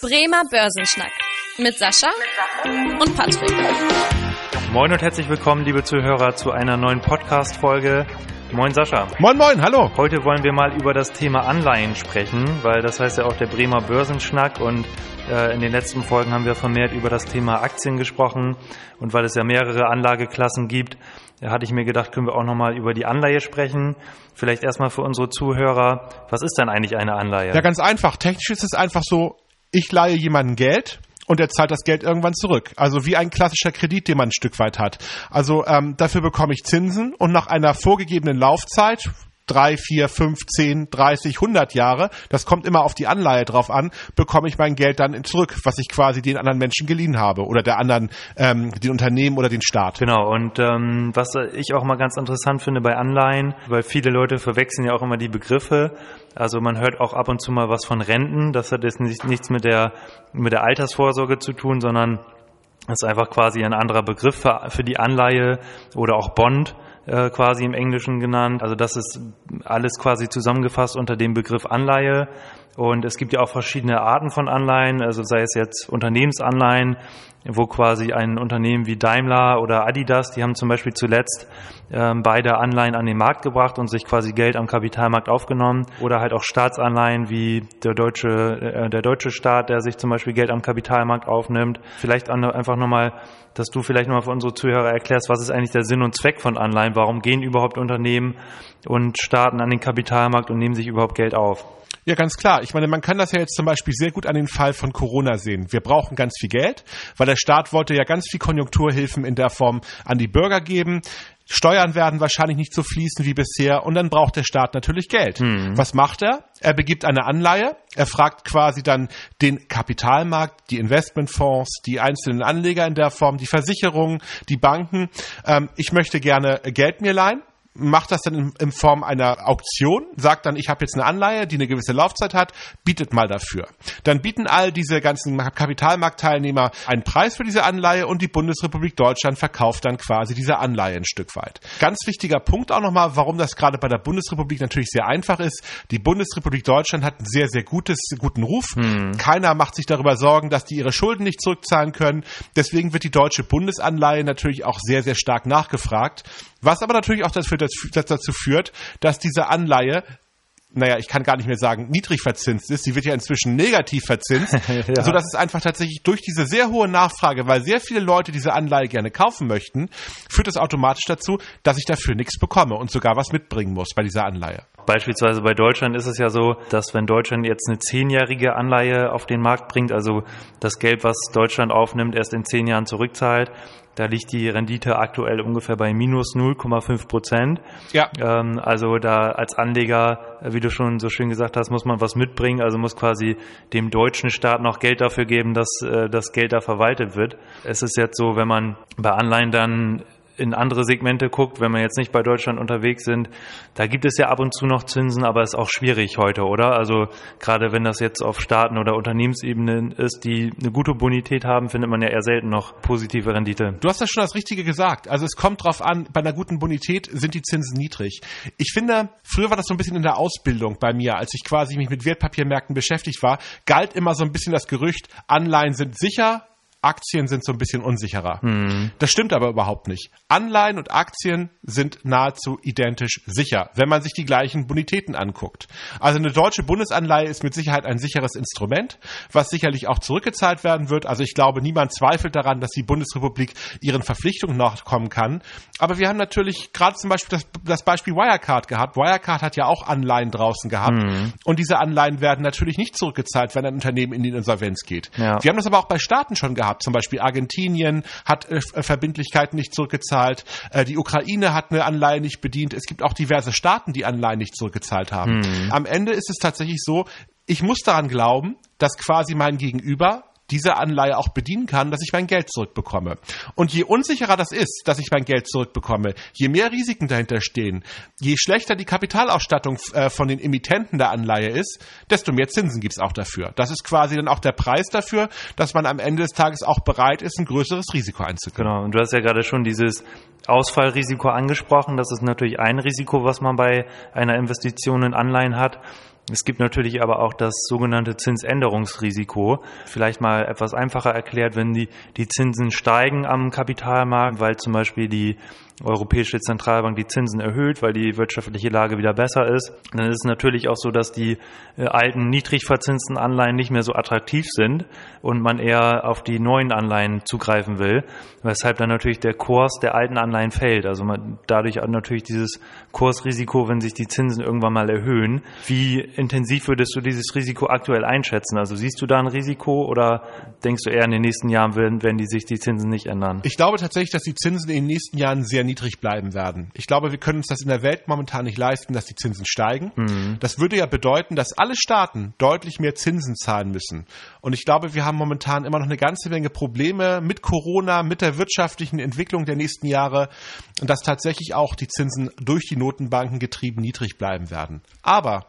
Bremer Börsenschnack mit Sascha und Patrick. Moin und herzlich willkommen, liebe Zuhörer, zu einer neuen Podcast-Folge. Moin Sascha. Moin Moin, hallo. Heute wollen wir mal über das Thema Anleihen sprechen, weil das heißt ja auch der Bremer Börsenschnack und äh, in den letzten Folgen haben wir vermehrt über das Thema Aktien gesprochen und weil es ja mehrere Anlageklassen gibt, hatte ich mir gedacht, können wir auch nochmal über die Anleihe sprechen. Vielleicht erstmal für unsere Zuhörer, was ist denn eigentlich eine Anleihe? Ja, ganz einfach. Technisch ist es einfach so, ich leihe jemandem Geld und er zahlt das Geld irgendwann zurück. Also wie ein klassischer Kredit, den man ein Stück weit hat. Also ähm, dafür bekomme ich Zinsen und nach einer vorgegebenen Laufzeit, drei, vier, fünf, zehn, dreißig, hundert Jahre, das kommt immer auf die Anleihe drauf an, bekomme ich mein Geld dann zurück, was ich quasi den anderen Menschen geliehen habe oder der anderen, ähm, den Unternehmen oder den Staat. Genau, und ähm, was ich auch mal ganz interessant finde bei Anleihen, weil viele Leute verwechseln ja auch immer die Begriffe. Also man hört auch ab und zu mal was von Renten, das hat jetzt nichts mit der, mit der Altersvorsorge zu tun, sondern das ist einfach quasi ein anderer Begriff für, für die Anleihe oder auch Bond äh, quasi im Englischen genannt. Also das ist alles quasi zusammengefasst unter dem Begriff Anleihe. Und es gibt ja auch verschiedene Arten von Anleihen, also sei es jetzt Unternehmensanleihen, wo quasi ein Unternehmen wie Daimler oder Adidas, die haben zum Beispiel zuletzt ähm, beide Anleihen an den Markt gebracht und sich quasi Geld am Kapitalmarkt aufgenommen. Oder halt auch Staatsanleihen wie der deutsche, äh, der deutsche Staat, der sich zum Beispiel Geld am Kapitalmarkt aufnimmt. Vielleicht einfach nochmal, dass du vielleicht nochmal für unsere Zuhörer erklärst, was ist eigentlich der Sinn und Zweck von Anleihen? Warum gehen überhaupt Unternehmen und Staaten an den Kapitalmarkt und nehmen sich überhaupt Geld auf? Ja, ganz klar. Meine, man kann das ja jetzt zum Beispiel sehr gut an den Fall von Corona sehen. Wir brauchen ganz viel Geld, weil der Staat wollte ja ganz viel Konjunkturhilfen in der Form an die Bürger geben. Steuern werden wahrscheinlich nicht so fließen wie bisher und dann braucht der Staat natürlich Geld. Mhm. Was macht er? Er begibt eine Anleihe, er fragt quasi dann den Kapitalmarkt, die Investmentfonds, die einzelnen Anleger in der Form, die Versicherungen, die Banken. Ähm, ich möchte gerne Geld mir leihen macht das dann in, in Form einer Auktion, sagt dann, ich habe jetzt eine Anleihe, die eine gewisse Laufzeit hat, bietet mal dafür. Dann bieten all diese ganzen Kapitalmarktteilnehmer einen Preis für diese Anleihe und die Bundesrepublik Deutschland verkauft dann quasi diese Anleihe ein Stück weit. Ganz wichtiger Punkt auch nochmal, warum das gerade bei der Bundesrepublik natürlich sehr einfach ist. Die Bundesrepublik Deutschland hat einen sehr, sehr gutes, guten Ruf. Hm. Keiner macht sich darüber Sorgen, dass die ihre Schulden nicht zurückzahlen können. Deswegen wird die deutsche Bundesanleihe natürlich auch sehr, sehr stark nachgefragt. Was aber natürlich auch dafür, dazu führt, dass diese Anleihe naja, ich kann gar nicht mehr sagen, niedrig verzinst ist. Sie wird ja inzwischen negativ verzinst, ja. so dass es einfach tatsächlich durch diese sehr hohe Nachfrage, weil sehr viele Leute diese Anleihe gerne kaufen möchten, führt es automatisch dazu, dass ich dafür nichts bekomme und sogar was mitbringen muss bei dieser Anleihe. Beispielsweise bei Deutschland ist es ja so, dass wenn Deutschland jetzt eine zehnjährige Anleihe auf den Markt bringt, also das Geld, was Deutschland aufnimmt, erst in zehn Jahren zurückzahlt, da liegt die Rendite aktuell ungefähr bei minus 0,5 Prozent. Ja. Ähm, also da als Anleger, wie du schon so schön gesagt hast, muss man was mitbringen. Also muss quasi dem deutschen Staat noch Geld dafür geben, dass äh, das Geld da verwaltet wird. Es ist jetzt so, wenn man bei Anleihen dann in andere Segmente guckt, wenn wir jetzt nicht bei Deutschland unterwegs sind, da gibt es ja ab und zu noch Zinsen, aber es ist auch schwierig heute, oder? Also gerade wenn das jetzt auf Staaten- oder Unternehmensebene ist, die eine gute Bonität haben, findet man ja eher selten noch positive Rendite. Du hast das schon das Richtige gesagt. Also es kommt drauf an, bei einer guten Bonität sind die Zinsen niedrig. Ich finde, früher war das so ein bisschen in der Ausbildung bei mir, als ich quasi mich mit Wertpapiermärkten beschäftigt war, galt immer so ein bisschen das Gerücht, Anleihen sind sicher, Aktien sind so ein bisschen unsicherer. Hm. Das stimmt aber überhaupt nicht. Anleihen und Aktien sind nahezu identisch sicher, wenn man sich die gleichen Bonitäten anguckt. Also eine deutsche Bundesanleihe ist mit Sicherheit ein sicheres Instrument, was sicherlich auch zurückgezahlt werden wird. Also ich glaube, niemand zweifelt daran, dass die Bundesrepublik ihren Verpflichtungen nachkommen kann. Aber wir haben natürlich gerade zum Beispiel das, das, Beispiel Wirecard gehabt. Wirecard hat ja auch Anleihen draußen gehabt. Hm. Und diese Anleihen werden natürlich nicht zurückgezahlt, wenn ein Unternehmen in die Insolvenz geht. Ja. Wir haben das aber auch bei Staaten schon gehabt gehabt. Zum Beispiel Argentinien hat äh, Verbindlichkeiten nicht zurückgezahlt. Äh, die Ukraine hat eine Anleihe nicht bedient. Es gibt auch diverse Staaten, die Anleihen nicht zurückgezahlt haben. Hm. Am Ende ist es tatsächlich so, ich muss daran glauben, dass quasi mein Gegenüber diese Anleihe auch bedienen kann, dass ich mein Geld zurückbekomme. Und je unsicherer das ist, dass ich mein Geld zurückbekomme, je mehr Risiken dahinter stehen, je schlechter die Kapitalausstattung äh, von den Emittenten der Anleihe ist, desto mehr Zinsen gibt es auch dafür. Das ist quasi dann auch der Preis dafür, dass man am Ende des Tages auch bereit ist, ein größeres Risiko einzugehen. Genau, und du hast ja gerade schon dieses Ausfallrisiko angesprochen. Das ist natürlich ein Risiko, was man bei einer Investition in Anleihen hat. Es gibt natürlich aber auch das sogenannte Zinsänderungsrisiko. Vielleicht mal etwas einfacher erklärt, wenn die, die Zinsen steigen am Kapitalmarkt, weil zum Beispiel die Europäische Zentralbank die Zinsen erhöht, weil die wirtschaftliche Lage wieder besser ist, dann ist es natürlich auch so, dass die äh, alten niedrig verzinsten Anleihen nicht mehr so attraktiv sind und man eher auf die neuen Anleihen zugreifen will, weshalb dann natürlich der Kurs der alten Anleihen fällt. Also man, dadurch natürlich dieses Kursrisiko, wenn sich die Zinsen irgendwann mal erhöhen. Wie intensiv würdest du dieses Risiko aktuell einschätzen? Also siehst du da ein Risiko oder denkst du eher in den nächsten Jahren werden, werden die sich die Zinsen nicht ändern? Ich glaube tatsächlich, dass die Zinsen in den nächsten Jahren sehr niedrig bleiben werden. Ich glaube, wir können uns das in der Welt momentan nicht leisten, dass die Zinsen steigen. Mhm. Das würde ja bedeuten, dass alle Staaten deutlich mehr Zinsen zahlen müssen. Und ich glaube, wir haben momentan immer noch eine ganze Menge Probleme mit Corona, mit der wirtschaftlichen Entwicklung der nächsten Jahre, dass tatsächlich auch die Zinsen durch die Notenbanken getrieben niedrig bleiben werden. Aber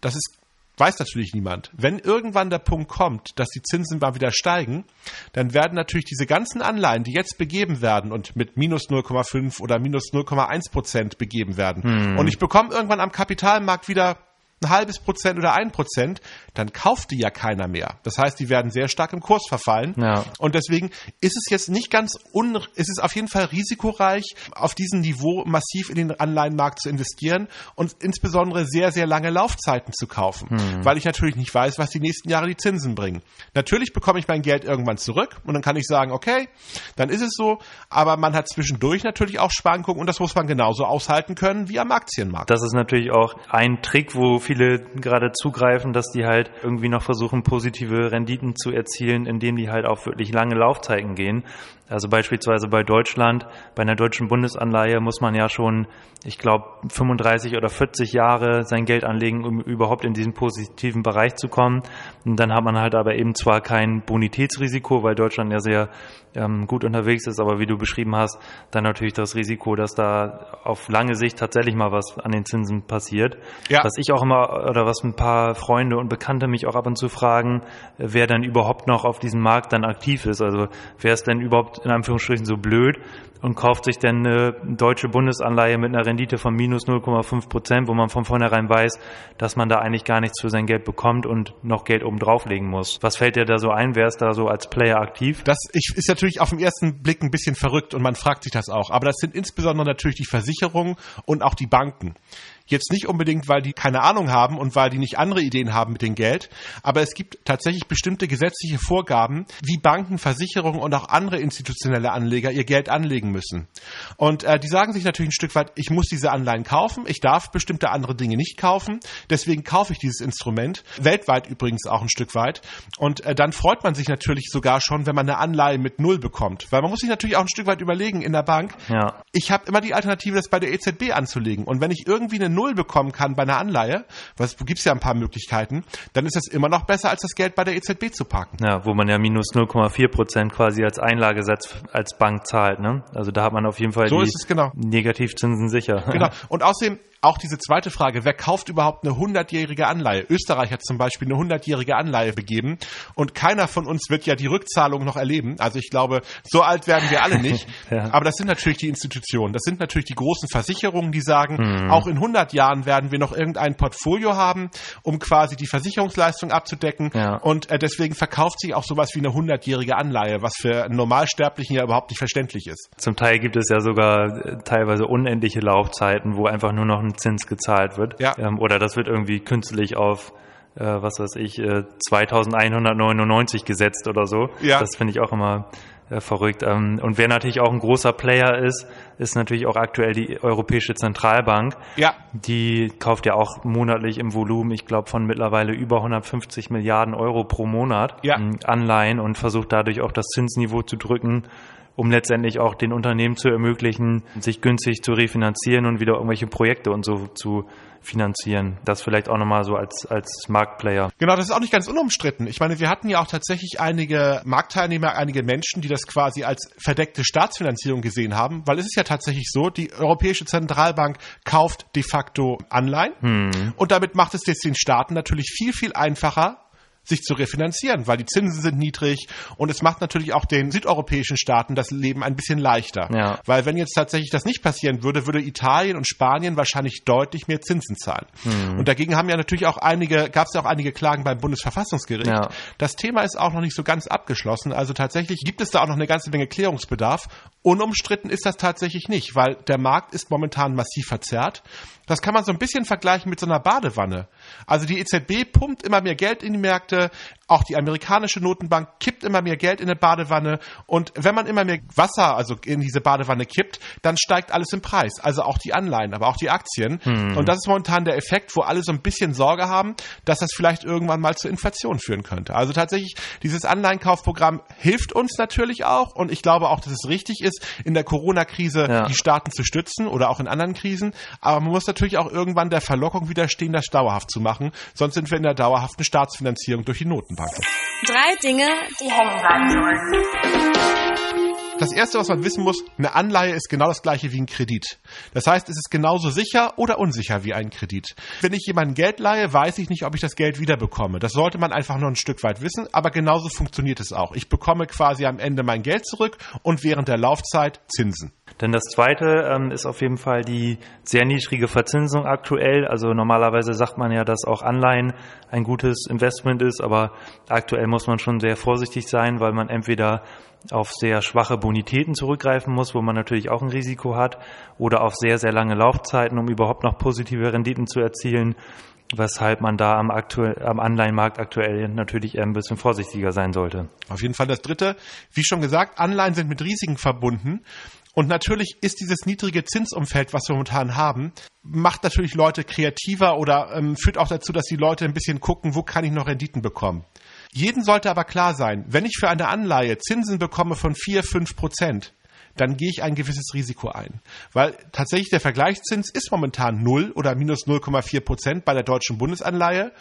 das ist weiß natürlich niemand. Wenn irgendwann der Punkt kommt, dass die Zinsen mal wieder steigen, dann werden natürlich diese ganzen Anleihen, die jetzt begeben werden und mit minus 0,5 oder minus 0,1 Prozent begeben werden. Hm. Und ich bekomme irgendwann am Kapitalmarkt wieder ein halbes Prozent oder ein Prozent, dann kauft die ja keiner mehr. Das heißt, die werden sehr stark im Kurs verfallen. Ja. Und deswegen ist es jetzt nicht ganz un, ist es auf jeden Fall risikoreich, auf diesem Niveau massiv in den Anleihenmarkt zu investieren und insbesondere sehr, sehr lange Laufzeiten zu kaufen, hm. weil ich natürlich nicht weiß, was die nächsten Jahre die Zinsen bringen. Natürlich bekomme ich mein Geld irgendwann zurück und dann kann ich sagen, okay, dann ist es so, aber man hat zwischendurch natürlich auch Schwankungen und das muss man genauso aushalten können wie am Aktienmarkt. Das ist natürlich auch ein Trick, wo viele gerade zugreifen, dass die halt irgendwie noch versuchen, positive Renditen zu erzielen, indem die halt auf wirklich lange Laufzeiten gehen. Also beispielsweise bei Deutschland, bei einer deutschen Bundesanleihe muss man ja schon, ich glaube, 35 oder 40 Jahre sein Geld anlegen, um überhaupt in diesen positiven Bereich zu kommen. Und dann hat man halt aber eben zwar kein Bonitätsrisiko, weil Deutschland ja sehr ähm, gut unterwegs ist, aber wie du beschrieben hast, dann natürlich das Risiko, dass da auf lange Sicht tatsächlich mal was an den Zinsen passiert. Ja. Was ich auch immer, oder was ein paar Freunde und Bekannte mich auch ab und zu fragen, wer dann überhaupt noch auf diesem Markt dann aktiv ist. Also wer ist denn überhaupt in Anführungsstrichen so blöd und kauft sich dann eine deutsche Bundesanleihe mit einer Rendite von minus 0,5 Prozent, wo man von vornherein weiß, dass man da eigentlich gar nichts für sein Geld bekommt und noch Geld oben drauflegen muss. Was fällt dir da so ein? Wer ist da so als Player aktiv? Das ist natürlich auf den ersten Blick ein bisschen verrückt und man fragt sich das auch. Aber das sind insbesondere natürlich die Versicherungen und auch die Banken. Jetzt nicht unbedingt, weil die keine Ahnung haben und weil die nicht andere Ideen haben mit dem Geld, aber es gibt tatsächlich bestimmte gesetzliche Vorgaben, wie Banken, Versicherungen und auch andere institutionelle Anleger ihr Geld anlegen müssen. Und äh, die sagen sich natürlich ein Stück weit, ich muss diese Anleihen kaufen, ich darf bestimmte andere Dinge nicht kaufen, deswegen kaufe ich dieses Instrument, weltweit übrigens auch ein Stück weit. Und äh, dann freut man sich natürlich sogar schon, wenn man eine Anleihe mit Null bekommt. Weil man muss sich natürlich auch ein Stück weit überlegen in der Bank, ja. ich habe immer die Alternative, das bei der EZB anzulegen. Und wenn ich irgendwie eine Null bekommen kann bei einer Anleihe, was gibt es ja ein paar Möglichkeiten, dann ist das immer noch besser, als das Geld bei der EZB zu parken. Ja, wo man ja minus 0,4 Prozent quasi als Einlagesatz als Bank zahlt. Ne? Also da hat man auf jeden Fall so die genau. Negativzinsen sicher. Genau. Und außerdem auch diese zweite Frage, wer kauft überhaupt eine hundertjährige Anleihe? Österreich hat zum Beispiel eine hundertjährige Anleihe begeben und keiner von uns wird ja die Rückzahlung noch erleben. Also ich glaube, so alt werden wir alle nicht. ja. Aber das sind natürlich die Institutionen. Das sind natürlich die großen Versicherungen, die sagen, mhm. auch in 100 Jahren werden wir noch irgendein Portfolio haben, um quasi die Versicherungsleistung abzudecken. Ja. Und äh, deswegen verkauft sich auch sowas wie eine hundertjährige Anleihe, was für einen Normalsterblichen ja überhaupt nicht verständlich ist. Zum Teil gibt es ja sogar äh, teilweise unendliche Laufzeiten, wo einfach nur noch ein Zins gezahlt wird. Ja. Ähm, oder das wird irgendwie künstlich auf äh, was weiß ich, äh, 2199 gesetzt oder so. Ja. Das finde ich auch immer äh, verrückt. Ähm, und wer natürlich auch ein großer Player ist, ist natürlich auch aktuell die Europäische Zentralbank. Ja. Die kauft ja auch monatlich im Volumen, ich glaube, von mittlerweile über 150 Milliarden Euro pro Monat ja. Ähm, Anleihen und versucht dadurch auch das Zinsniveau zu drücken um letztendlich auch den Unternehmen zu ermöglichen, sich günstig zu refinanzieren und wieder irgendwelche Projekte und so zu finanzieren. Das vielleicht auch nochmal so als, als Marktplayer. Genau, das ist auch nicht ganz unumstritten. Ich meine, wir hatten ja auch tatsächlich einige Marktteilnehmer, einige Menschen, die das quasi als verdeckte Staatsfinanzierung gesehen haben, weil es ist ja tatsächlich so, die Europäische Zentralbank kauft de facto Anleihen hm. und damit macht es jetzt den Staaten natürlich viel, viel einfacher, sich zu refinanzieren, weil die Zinsen sind niedrig und es macht natürlich auch den südeuropäischen Staaten das Leben ein bisschen leichter. Ja. Weil wenn jetzt tatsächlich das nicht passieren würde, würde Italien und Spanien wahrscheinlich deutlich mehr Zinsen zahlen. Mhm. Und dagegen haben ja natürlich auch einige, gab es ja auch einige Klagen beim Bundesverfassungsgericht. Ja. Das Thema ist auch noch nicht so ganz abgeschlossen. Also tatsächlich gibt es da auch noch eine ganze Menge Klärungsbedarf. Unumstritten ist das tatsächlich nicht, weil der Markt ist momentan massiv verzerrt. Das kann man so ein bisschen vergleichen mit so einer Badewanne. Also die EZB pumpt immer mehr Geld in die Märkte, Leute auch die amerikanische Notenbank kippt immer mehr Geld in eine Badewanne und wenn man immer mehr Wasser also in diese Badewanne kippt, dann steigt alles im Preis. Also auch die Anleihen, aber auch die Aktien. Hm. Und das ist momentan der Effekt, wo alle so ein bisschen Sorge haben, dass das vielleicht irgendwann mal zur Inflation führen könnte. Also tatsächlich, dieses Anleihenkaufprogramm hilft uns natürlich auch und ich glaube auch, dass es richtig ist, in der Corona-Krise ja. die Staaten zu stützen oder auch in anderen Krisen. Aber man muss natürlich auch irgendwann der Verlockung widerstehen, das dauerhaft zu machen. Sonst sind wir in der dauerhaften Staatsfinanzierung durch die Notenbank. Drei Dinge, die hängen bleiben sollen. Das erste, was man wissen muss, eine Anleihe ist genau das gleiche wie ein Kredit. Das heißt, es ist genauso sicher oder unsicher wie ein Kredit. Wenn ich jemandem Geld leihe, weiß ich nicht, ob ich das Geld wiederbekomme. Das sollte man einfach nur ein Stück weit wissen, aber genauso funktioniert es auch. Ich bekomme quasi am Ende mein Geld zurück und während der Laufzeit Zinsen. Denn das zweite ähm, ist auf jeden Fall die sehr niedrige Verzinsung aktuell. Also normalerweise sagt man ja, dass auch Anleihen ein gutes Investment ist, aber aktuell muss man schon sehr vorsichtig sein, weil man entweder auf sehr schwache Bonitäten zurückgreifen muss, wo man natürlich auch ein Risiko hat, oder auf sehr, sehr lange Laufzeiten, um überhaupt noch positive Renditen zu erzielen, weshalb man da am, aktuell, am Anleihenmarkt aktuell natürlich ein bisschen vorsichtiger sein sollte. Auf jeden Fall das Dritte. Wie schon gesagt, Anleihen sind mit Risiken verbunden. Und natürlich ist dieses niedrige Zinsumfeld, was wir momentan haben, macht natürlich Leute kreativer oder ähm, führt auch dazu, dass die Leute ein bisschen gucken, wo kann ich noch Renditen bekommen. Jeden sollte aber klar sein, wenn ich für eine Anleihe Zinsen bekomme von 4, 5 Prozent, dann gehe ich ein gewisses Risiko ein. Weil tatsächlich der Vergleichszins ist momentan 0 oder minus 0,4 Prozent bei der deutschen Bundesanleihe.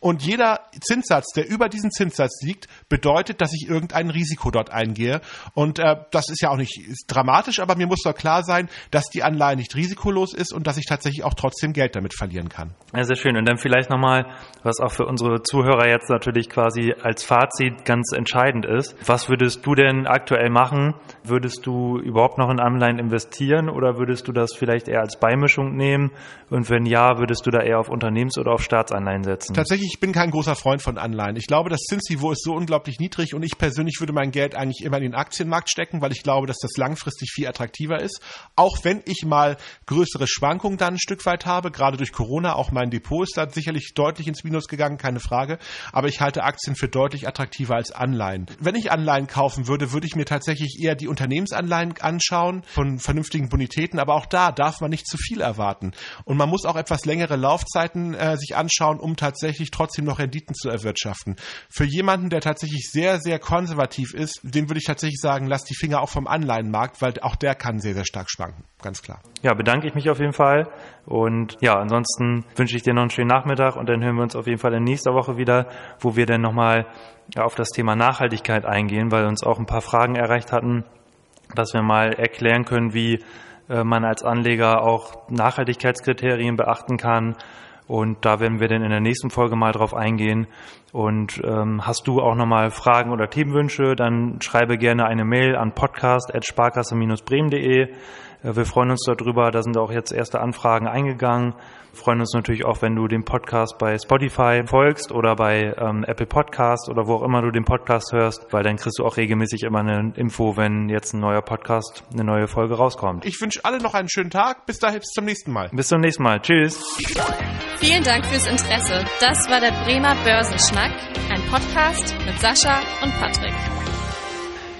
Und jeder Zinssatz, der über diesen Zinssatz liegt, bedeutet, dass ich irgendein Risiko dort eingehe. Und äh, das ist ja auch nicht dramatisch, aber mir muss doch klar sein, dass die Anleihe nicht risikolos ist und dass ich tatsächlich auch trotzdem Geld damit verlieren kann. Ja, sehr schön. Und dann vielleicht nochmal, was auch für unsere Zuhörer jetzt natürlich quasi als Fazit ganz entscheidend ist. Was würdest du denn aktuell machen? Würdest du überhaupt noch in Anleihen investieren oder würdest du das vielleicht eher als Beimischung nehmen? Und wenn ja, würdest du da eher auf Unternehmens- oder auf Staatsanleihen setzen? Tatsächlich, ich bin kein großer Freund von Anleihen. Ich glaube, das Zinsniveau ist so unglaublich niedrig und ich persönlich würde mein Geld eigentlich immer in den Aktienmarkt stecken, weil ich glaube, dass das langfristig viel attraktiver ist. Auch wenn ich mal größere Schwankungen dann ein Stück weit habe, gerade durch Corona, auch mein Depot ist da sicherlich deutlich ins Minus gegangen, keine Frage. Aber ich halte Aktien für deutlich attraktiver als Anleihen. Wenn ich Anleihen kaufen würde, würde ich mir tatsächlich eher die Unternehmensanleihen anschauen von vernünftigen Bonitäten, aber auch da darf man nicht zu viel erwarten. Und man muss auch etwas längere Laufzeiten äh, sich anschauen, um tatsächlich trotzdem noch Renditen zu erwirtschaften. Für jemanden, der tatsächlich sehr, sehr konservativ ist, dem würde ich tatsächlich sagen, lass die Finger auch vom Anleihenmarkt, weil auch der kann sehr, sehr stark schwanken. Ganz klar. Ja, bedanke ich mich auf jeden Fall. Und ja, ansonsten wünsche ich dir noch einen schönen Nachmittag und dann hören wir uns auf jeden Fall in nächster Woche wieder, wo wir dann nochmal auf das Thema Nachhaltigkeit eingehen, weil uns auch ein paar Fragen erreicht hatten dass wir mal erklären können, wie äh, man als Anleger auch Nachhaltigkeitskriterien beachten kann. Und da werden wir dann in der nächsten Folge mal drauf eingehen. Und ähm, hast du auch nochmal Fragen oder Themenwünsche, dann schreibe gerne eine Mail an podcast.sparkasse-bremen.de. Äh, wir freuen uns darüber, da sind auch jetzt erste Anfragen eingegangen. Wir freuen uns natürlich auch, wenn du den Podcast bei Spotify folgst oder bei ähm, Apple Podcast oder wo auch immer du den Podcast hörst, weil dann kriegst du auch regelmäßig immer eine Info, wenn jetzt ein neuer Podcast, eine neue Folge rauskommt. Ich wünsche alle noch einen schönen Tag. Bis dahin, bis zum nächsten Mal. Bis zum nächsten Mal. Tschüss. Vielen Dank fürs Interesse. Das war der Bremer Börsenschnack, ein Podcast mit Sascha und Patrick.